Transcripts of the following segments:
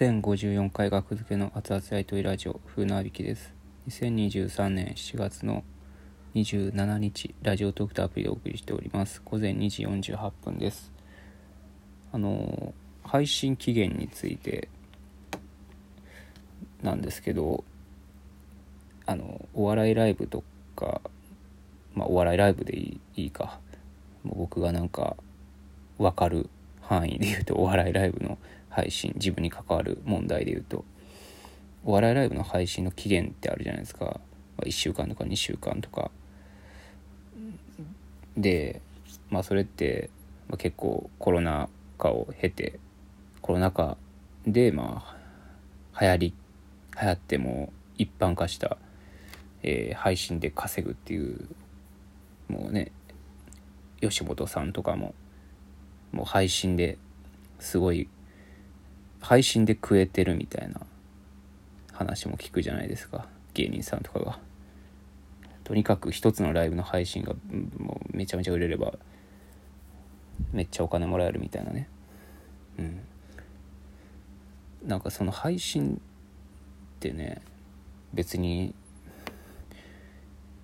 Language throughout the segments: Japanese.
1054回学付けの熱々やいといラジオ風なびきです。2023年7月の27日ラジオトークとアプリでお送りしております。午前2時48分です。あの配信期限についてなんですけどあのお笑いライブとかまあお笑いライブでいいいいか。もう僕がなんか分かる範囲で言うとお笑いライブの配信自分に関わる問題で言うとお笑いライブの配信の期限ってあるじゃないですか、まあ、1週間とか2週間とか。でまあそれって、まあ、結構コロナ禍を経てコロナ禍でまあ流行り流行っても一般化した、えー、配信で稼ぐっていうもうね吉本さんとかももう配信ですごい配信で食えてるみたいな話も聞くじゃないですか。芸人さんとかが。とにかく一つのライブの配信がもうめちゃめちゃ売れればめっちゃお金もらえるみたいなね。うん。なんかその配信ってね別に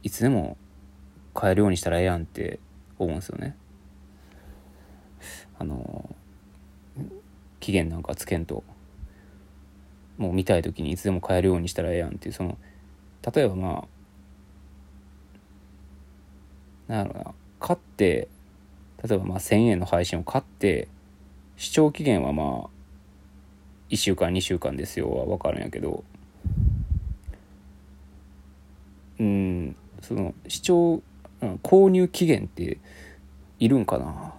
いつでも買えるようにしたらええやんって思うんですよね。あの期限なんかつけんと。もう見たい時にいつでも買えるようにしたらええやんっていうその例えばまあなんやろうな。買って例えばまあ1,000円の配信を買って視聴期限はまあ1週間2週間ですよは分かるんやけど。うんその視聴購入期限っているんかな？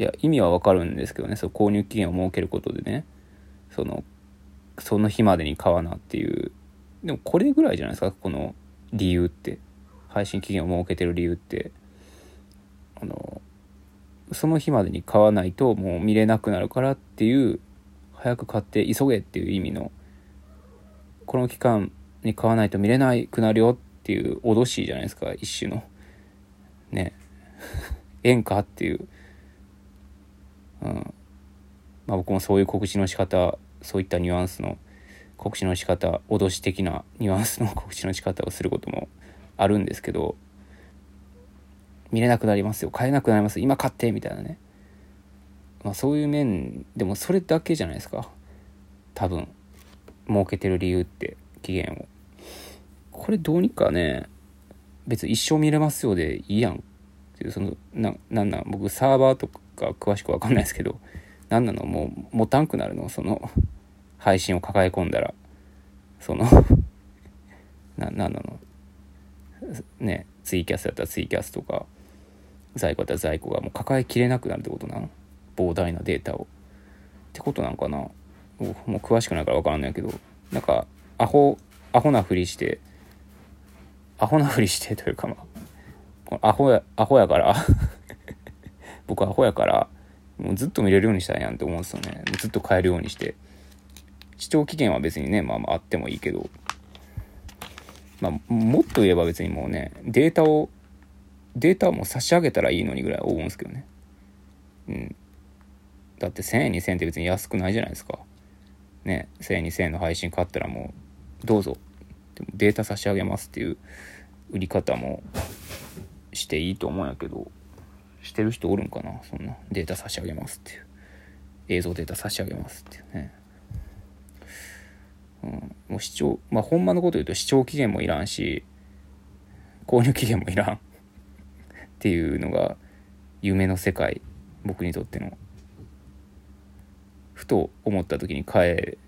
いや意味はわかるんですけどね。その購入期限を設けることでね。そのその日までに買わなっていう。でもこれぐらいじゃないですか？この理由って。配信期限を設けてる理由って。あのその日までに買わないともう見れなくなるからっていう早く買って急げっていう意味のこの期間に買わないと見れなくなるよっていう脅しじゃないですか？一種の。ね。演歌っていう。うん。まあ、僕もそういう告知の仕方そういったニュアンスの告知の仕方脅し的なニュアンスの 告知の仕方をすることもあるんですけど見れなくなりますよ。買えなくなります。今買ってみたいなね、まあ、そういう面でもそれだけじゃないですか。多分。設けてる理由って期限を。これどうにかね別に一生見れますよでいいやん。っていうそのななんなん僕サーバーとか詳しく分かんないですけど何なの？もう持たんくなるの？その配信を抱え込んだら。そのな何なの？ねツイキャスだったらツイキャスとか在庫だったら在庫がもう抱えきれなくなるってことなの？膨大なデータを。ってことなんかな？もう詳しくないから分からないけどなんかアホアホなふりしてアホなふりしてというかまあアホやアホやから僕アホやからもうずっと見れるようにしたいやんって思うんですよねずっと買えるようにして。視聴期限は別にねまあまああってもいいけど。まあもっと言えば別にもうねデータをデータをもう差し上げたらいいのにぐらい思うんですけどね。うん。だって1000円2000円って別に安くないじゃないですか。ね1000円2000円の配信買ったらもうどうぞ。でもデータ差し上げますっていう売り方もしていいと思うんやけど。してる人おるんかな？そんな。データ差し上げますっていう。映像データ差し上げますっていうね。うん、もう視聴まあほんまのこと言うと視聴期限もいらんし購入期限もいらん。っていうのが夢の世界。僕にとっての。ふと思った時に変え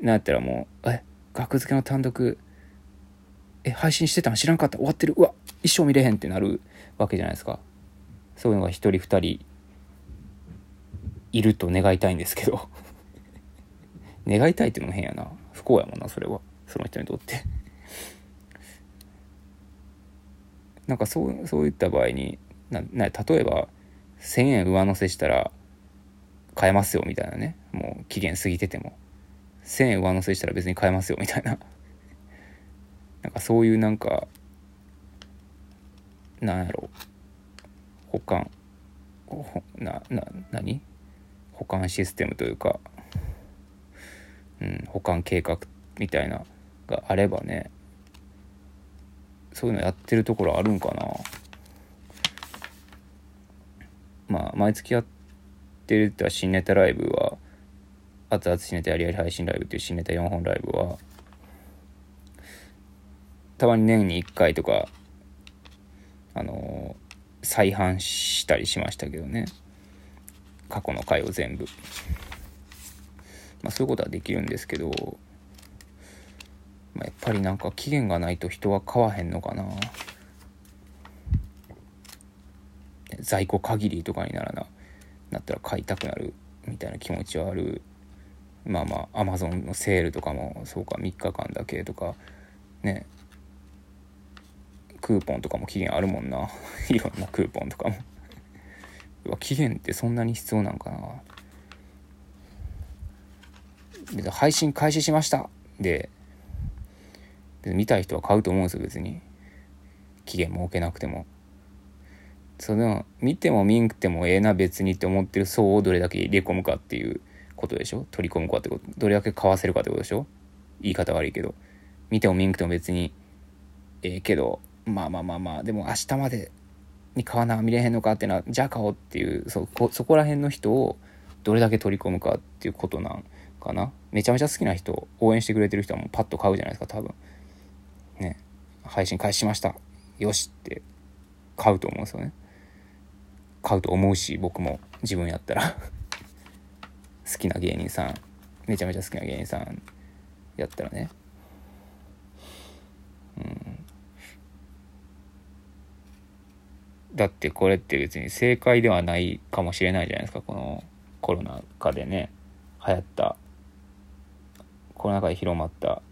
なんやったらもう「え学付けの単独。え配信してたの知らんかった。終わってる。うわ一生見れへん」ってなるわけじゃないですか。そういうのが一人二人いると願いたいんですけど。願いたいっていうのも変やな。不幸やもんなそれは。その人にとって。なんかそうそういった場合になな例えば1,000円上乗せしたら買えますよみたいなね。もう期限過ぎてても。1,000円上乗せしたら別に買えますよみたいな。なんかそういうなんかなんやろ。う保管なな何？保管システムというかうん、保管計画みたいながあればねそういうのやってるところあるんかな。まあ毎月やってるって新ネタライブは熱々新ネタやりやり配信ライブっていう新ネタ4本ライブはたまに年に1回とかあのー、再販したりしましたけどね。過去の回を全部。まあそういうことはできるんですけど、まあ、やっぱりなんか期限がないと人は買わへんのかな。在庫限りとかにならななったら買いたくなるみたいな気持ちはある。まあまあアマゾンのセールとかもそうか3日間だけとかね。クーポンとかも期限あるもんな。いろんなクーポンとかも。うわ期限ってそんなに必要なんかな。配信開始しました。で見たい人は買うと思うんですよ別に。期限設けなくても。その見ても見んくてもええな別にって思ってる層をどれだけ入れ込むかっていうことでしょ？取り込むかってこと。どれだけ買わせるかってことでしょ？言い方悪いけど。見ても見んくても別にええけど。まあまあまあまあ。でも明日までに買わな見れへんのかっていうのはじゃあ買おうっていうそこそこら辺の人をどれだけ取り込むかっていうことなんかな。めちゃめちゃ好きな人応援してくれてる人はもうパッと買うじゃないですか多分。ね。配信開始しました。よしって買うと思うんですよね。買うと思うし僕も自分やったら。好きな芸人さん。めちゃめちゃ好きな芸人さんやったらね。うん。だってこれって別に正解ではないかもしれないじゃないですか。このコロナ禍でね流行ったコロナ禍で広まった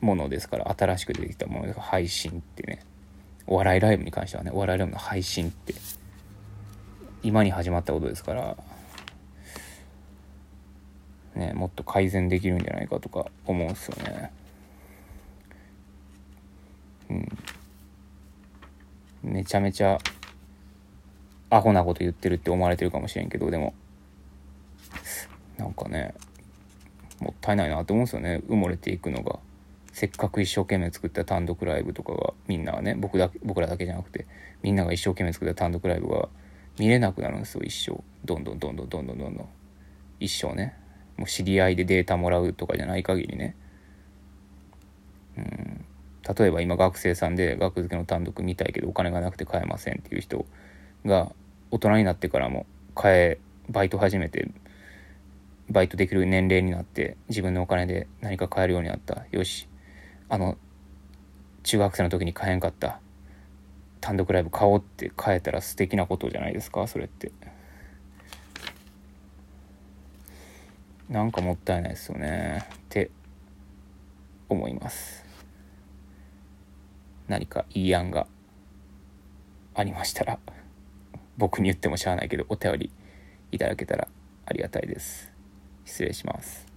ものですから新しく出てきたものですから配信ってね。お笑いライブに関してはねお笑いライブの配信って今に始まったことですからねもっと改善できるんじゃないかとか思うんですよね。うん。めちゃめちゃアホなこと言ってるって思われてるかもしれんけどでも。なんかねもったいないなと思うんですよね。埋もれていくのが。せっかく一生懸命作った単独ライブとかがみんなはね僕だ僕らだけじゃなくてみんなが一生懸命作った単独ライブが見れなくなるんですよ一生。どんどんどんどんどんどんどんどん。一生ね。もう知り合いでデータもらうとかじゃない限りね。うん。例えば今学生さんで学付けの単独見たいけどお金がなくて買えませんっていう人が大人になってからも買えバイト始めてバイトできる年齢になって自分のお金で何か買えるようになった。よし。あの中学生の時に買えんかった。単独ライブ買おうって買えたら素敵なことじゃないですかそれって。なんかもったいないですよね。って思います。何かいい案がありましたら僕に言ってもしゃあないけどお便りいただけたらありがたいです。失礼します。